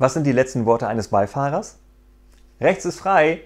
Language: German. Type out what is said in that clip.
Was sind die letzten Worte eines Beifahrers? Rechts ist frei.